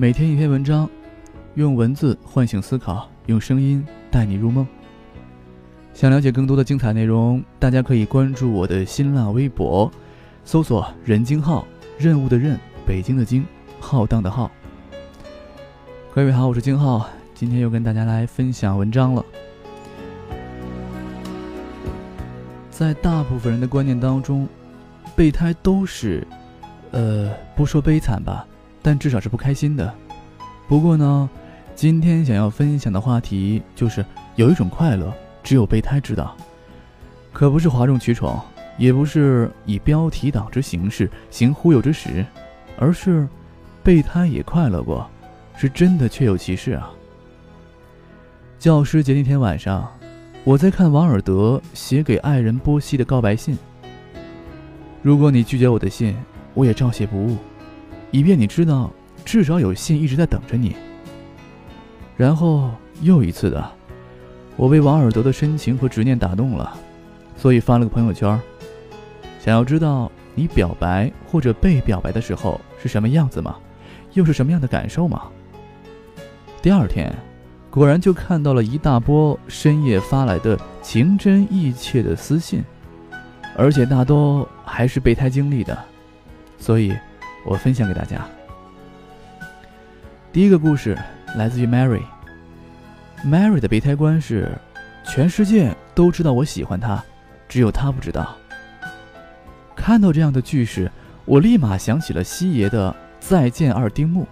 每天一篇文章，用文字唤醒思考，用声音带你入梦。想了解更多的精彩内容，大家可以关注我的新浪微博，搜索“任京浩”，任务的任，北京的京，浩荡的浩。各位好，我是京浩，今天又跟大家来分享文章了。在大部分人的观念当中，备胎都是，呃，不说悲惨吧，但至少是不开心的。不过呢，今天想要分享的话题就是有一种快乐，只有备胎知道。可不是哗众取宠，也不是以标题党之形式行忽悠之实，而是备胎也快乐过，是真的确有其事啊。教师节那天晚上。我在看王尔德写给爱人波西的告白信。如果你拒绝我的信，我也照写不误，以便你知道，至少有信一直在等着你。然后又一次的，我被王尔德的深情和执念打动了，所以发了个朋友圈，想要知道你表白或者被表白的时候是什么样子吗？又是什么样的感受吗？第二天。果然就看到了一大波深夜发来的情真意切的私信，而且大多还是备胎经历的，所以，我分享给大家。第一个故事来自于 Mary。Mary 的备胎观是，全世界都知道我喜欢他，只有他不知道。看到这样的句式，我立马想起了西爷的《再见二丁目》。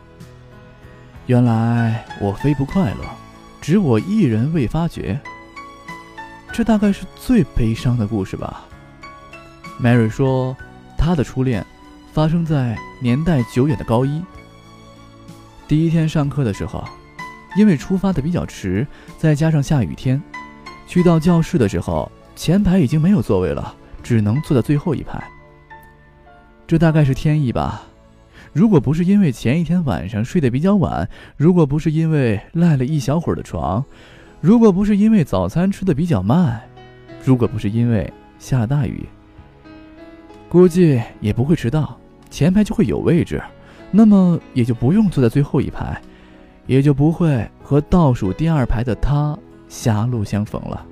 原来我非不快乐。只我一人未发觉，这大概是最悲伤的故事吧。Mary 说，她的初恋发生在年代久远的高一。第一天上课的时候，因为出发的比较迟，再加上下雨天，去到教室的时候，前排已经没有座位了，只能坐在最后一排。这大概是天意吧。如果不是因为前一天晚上睡得比较晚，如果不是因为赖了一小会儿的床，如果不是因为早餐吃的比较慢，如果不是因为下大雨，估计也不会迟到，前排就会有位置，那么也就不用坐在最后一排，也就不会和倒数第二排的他狭路相逢了。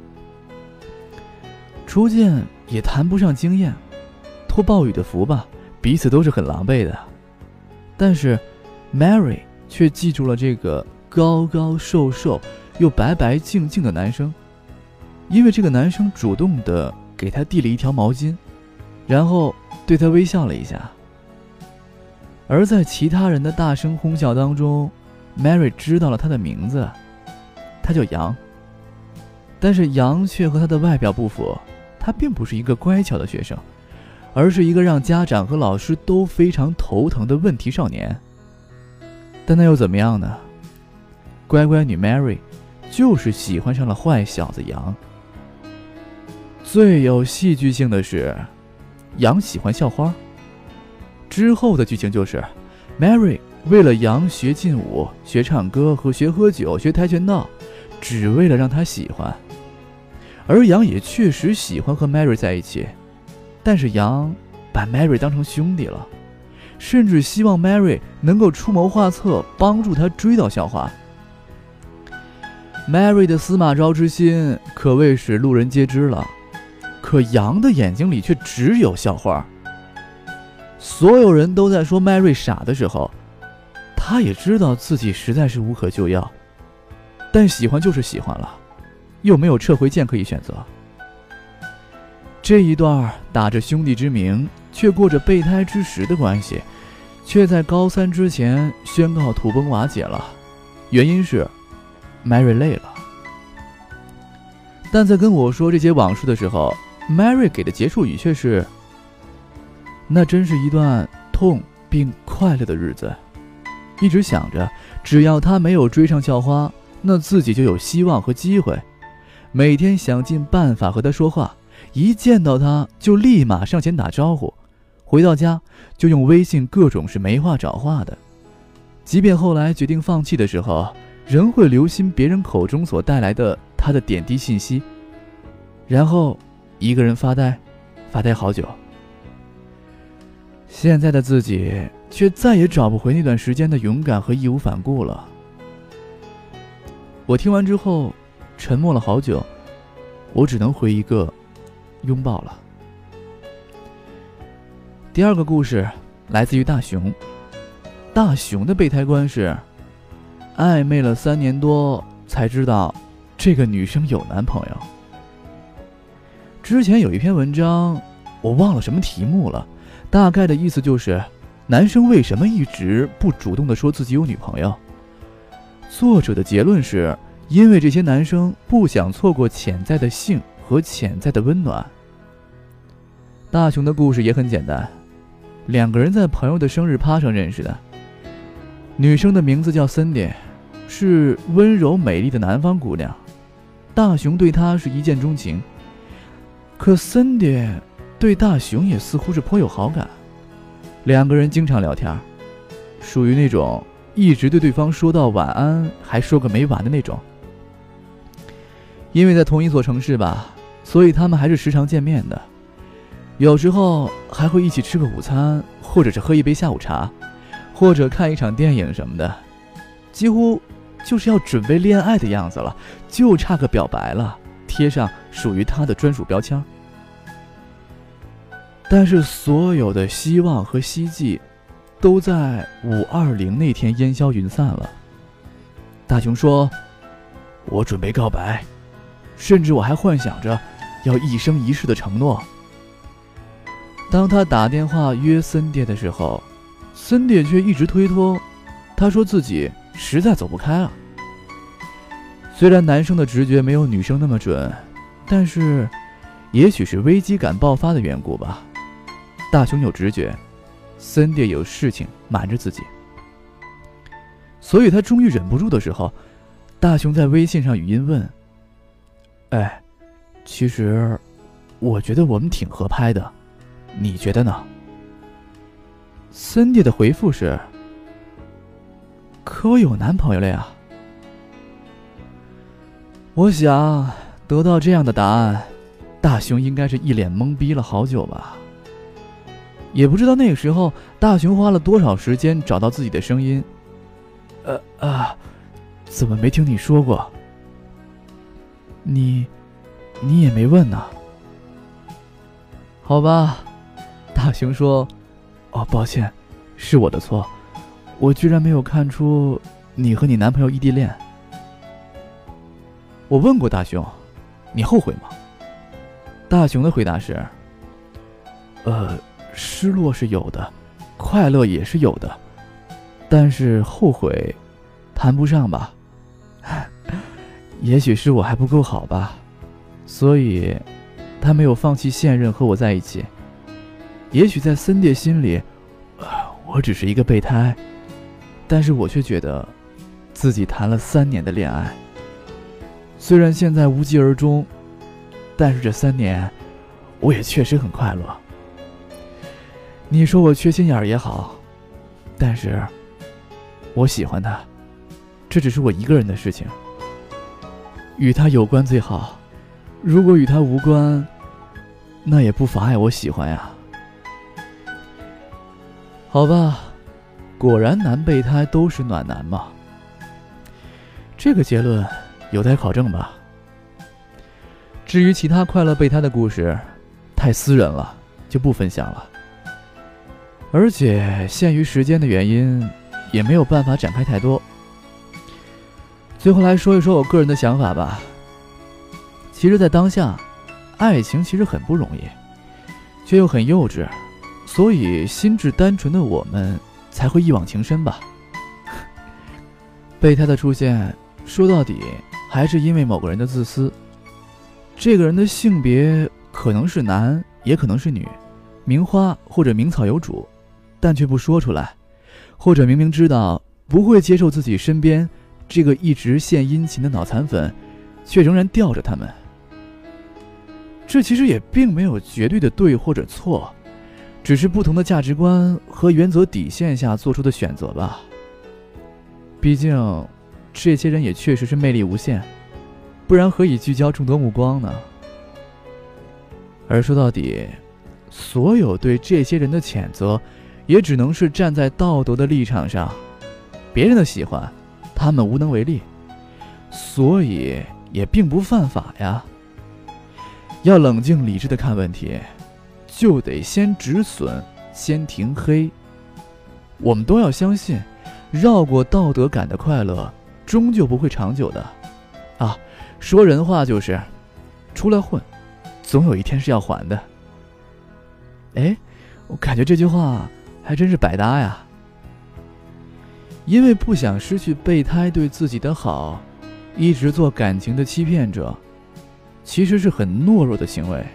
初见也谈不上惊艳，托暴雨的福吧，彼此都是很狼狈的。但是，Mary 却记住了这个高高瘦瘦又白白净净的男生，因为这个男生主动的给她递了一条毛巾，然后对她微笑了一下。而在其他人的大声哄笑当中，Mary 知道了他的名字，他叫杨。但是杨却和他的外表不符，他并不是一个乖巧的学生。而是一个让家长和老师都非常头疼的问题少年。但那又怎么样呢？乖乖女 Mary，就是喜欢上了坏小子杨。最有戏剧性的是，杨喜欢校花。之后的剧情就是，Mary 为了杨学劲舞、学唱歌和学喝酒、学跆拳道，只为了让他喜欢。而杨也确实喜欢和 Mary 在一起。但是杨把 Mary 当成兄弟了，甚至希望 Mary 能够出谋划策，帮助他追到校花。Mary 的司马昭之心可谓是路人皆知了，可杨的眼睛里却只有校花。所有人都在说 Mary 傻的时候，他也知道自己实在是无可救药，但喜欢就是喜欢了，又没有撤回键可以选择。这一段打着兄弟之名，却过着备胎之实的关系，却在高三之前宣告土崩瓦解了。原因是，Mary 累了。但在跟我说这些往事的时候，Mary 给的结束语却是：“那真是一段痛并快乐的日子。一直想着，只要他没有追上校花，那自己就有希望和机会。每天想尽办法和他说话。”一见到他就立马上前打招呼，回到家就用微信各种是没话找话的。即便后来决定放弃的时候，仍会留心别人口中所带来的他的点滴信息，然后一个人发呆，发呆好久。现在的自己却再也找不回那段时间的勇敢和义无反顾了。我听完之后，沉默了好久，我只能回一个拥抱了。第二个故事来自于大熊。大熊的备胎观是：暧昧了三年多，才知道这个女生有男朋友。之前有一篇文章，我忘了什么题目了，大概的意思就是，男生为什么一直不主动的说自己有女朋友？作者的结论是，因为这些男生不想错过潜在的性和潜在的温暖。大熊的故事也很简单，两个人在朋友的生日趴上认识的。女生的名字叫森迪，是温柔美丽的南方姑娘。大雄对她是一见钟情，可森迪对大雄也似乎是颇有好感。两个人经常聊天，属于那种一直对对方说到晚安还说个没完的那种。因为在同一所城市吧，所以他们还是时常见面的，有时候还会一起吃个午餐，或者是喝一杯下午茶。或者看一场电影什么的，几乎就是要准备恋爱的样子了，就差个表白了，贴上属于他的专属标签。但是所有的希望和希冀，都在五二零那天烟消云散了。大雄说：“我准备告白，甚至我还幻想着要一生一世的承诺。”当他打电话约森爹的时候。森爹却一直推脱，他说自己实在走不开了。虽然男生的直觉没有女生那么准，但是，也许是危机感爆发的缘故吧。大雄有直觉，森迪有事情瞒着自己，所以他终于忍不住的时候，大雄在微信上语音问：“哎，其实，我觉得我们挺合拍的，你觉得呢？”森迪的回复是：“可我有男朋友了呀。”我想得到这样的答案，大雄应该是一脸懵逼了好久吧。也不知道那个时候大雄花了多少时间找到自己的声音。呃啊，怎么没听你说过？你，你也没问呢。好吧，大雄说。哦，抱歉，是我的错，我居然没有看出你和你男朋友异地恋。我问过大雄，你后悔吗？大雄的回答是：呃，失落是有的，快乐也是有的，但是后悔，谈不上吧。也许是我还不够好吧，所以，他没有放弃现任和我在一起。也许在森迪心里，我只是一个备胎，但是我却觉得，自己谈了三年的恋爱。虽然现在无疾而终，但是这三年，我也确实很快乐。你说我缺心眼儿也好，但是，我喜欢他，这只是我一个人的事情。与他有关最好，如果与他无关，那也不妨碍我喜欢呀。好吧，果然男备胎都是暖男嘛。这个结论有待考证吧。至于其他快乐备胎的故事，太私人了，就不分享了。而且限于时间的原因，也没有办法展开太多。最后来说一说我个人的想法吧。其实，在当下，爱情其实很不容易，却又很幼稚。所以，心智单纯的我们才会一往情深吧。备胎的出现，说到底还是因为某个人的自私。这个人的性别可能是男，也可能是女，名花或者名草有主，但却不说出来，或者明明知道不会接受自己身边这个一直献殷勤的脑残粉，却仍然吊着他们。这其实也并没有绝对的对或者错。只是不同的价值观和原则底线下做出的选择吧。毕竟，这些人也确实是魅力无限，不然何以聚焦众多目光呢？而说到底，所有对这些人的谴责，也只能是站在道德的立场上。别人的喜欢，他们无能为力，所以也并不犯法呀。要冷静理智的看问题，就得先止损，先停黑。我们都要相信，绕过道德感的快乐，终究不会长久的。啊，说人话就是，出来混，总有一天是要还的。哎，我感觉这句话还真是百搭呀。因为不想失去备胎对自己的好，一直做感情的欺骗者，其实是很懦弱的行为。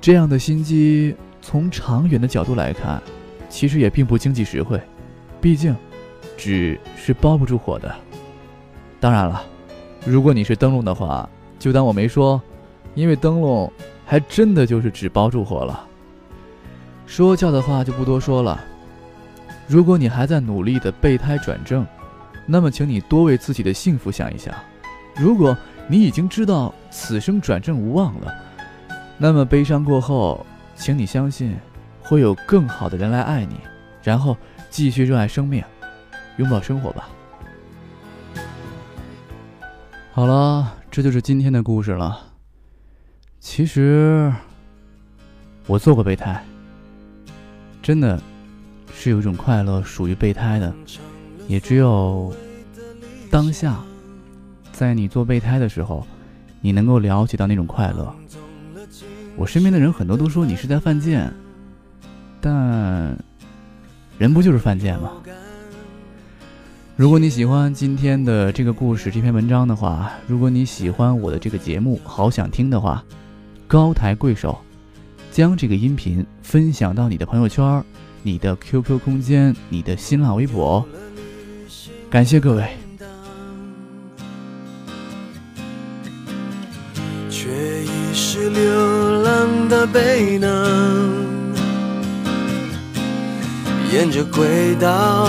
这样的心机，从长远的角度来看。其实也并不经济实惠，毕竟，纸是包不住火的。当然了，如果你是灯笼的话，就当我没说，因为灯笼还真的就是纸包住火了。说教的话就不多说了。如果你还在努力的备胎转正，那么请你多为自己的幸福想一想。如果你已经知道此生转正无望了，那么悲伤过后，请你相信。会有更好的人来爱你，然后继续热爱生命，拥抱生活吧。好了，这就是今天的故事了。其实我做过备胎，真的是有一种快乐属于备胎的，也只有当下，在你做备胎的时候，你能够了解到那种快乐。我身边的人很多都说你是在犯贱。但，人不就是犯贱吗？如果你喜欢今天的这个故事、这篇文章的话，如果你喜欢我的这个节目，好想听的话，高抬贵手，将这个音频分享到你的朋友圈、你的 QQ 空间、你的新浪微博。感谢各位。却已是流浪的背囊。沿着轨道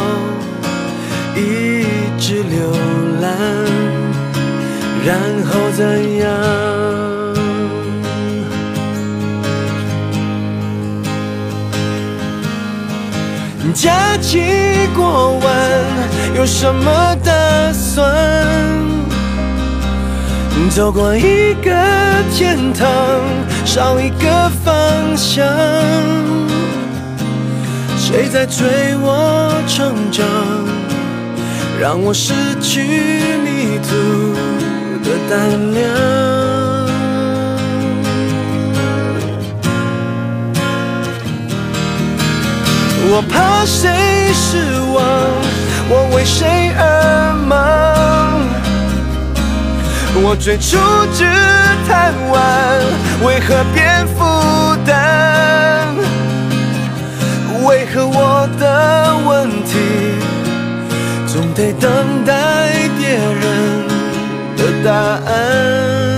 一直流浪，然后怎样？假期过完有什么打算？走过一个天堂，少一个方向。谁在催我成长，让我失去迷途的胆量？我怕谁失望，我为谁而忙？我最初只贪玩，为何变负担？为何我的问题总得等待别人的答案？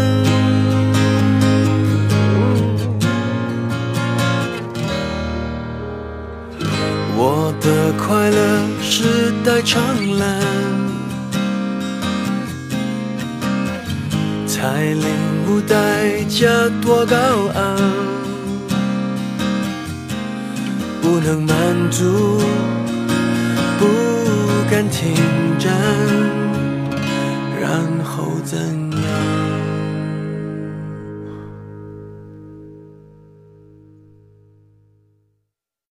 的快乐是代长蓝，才领悟代价多高昂。不能满足，不敢停站，然后怎？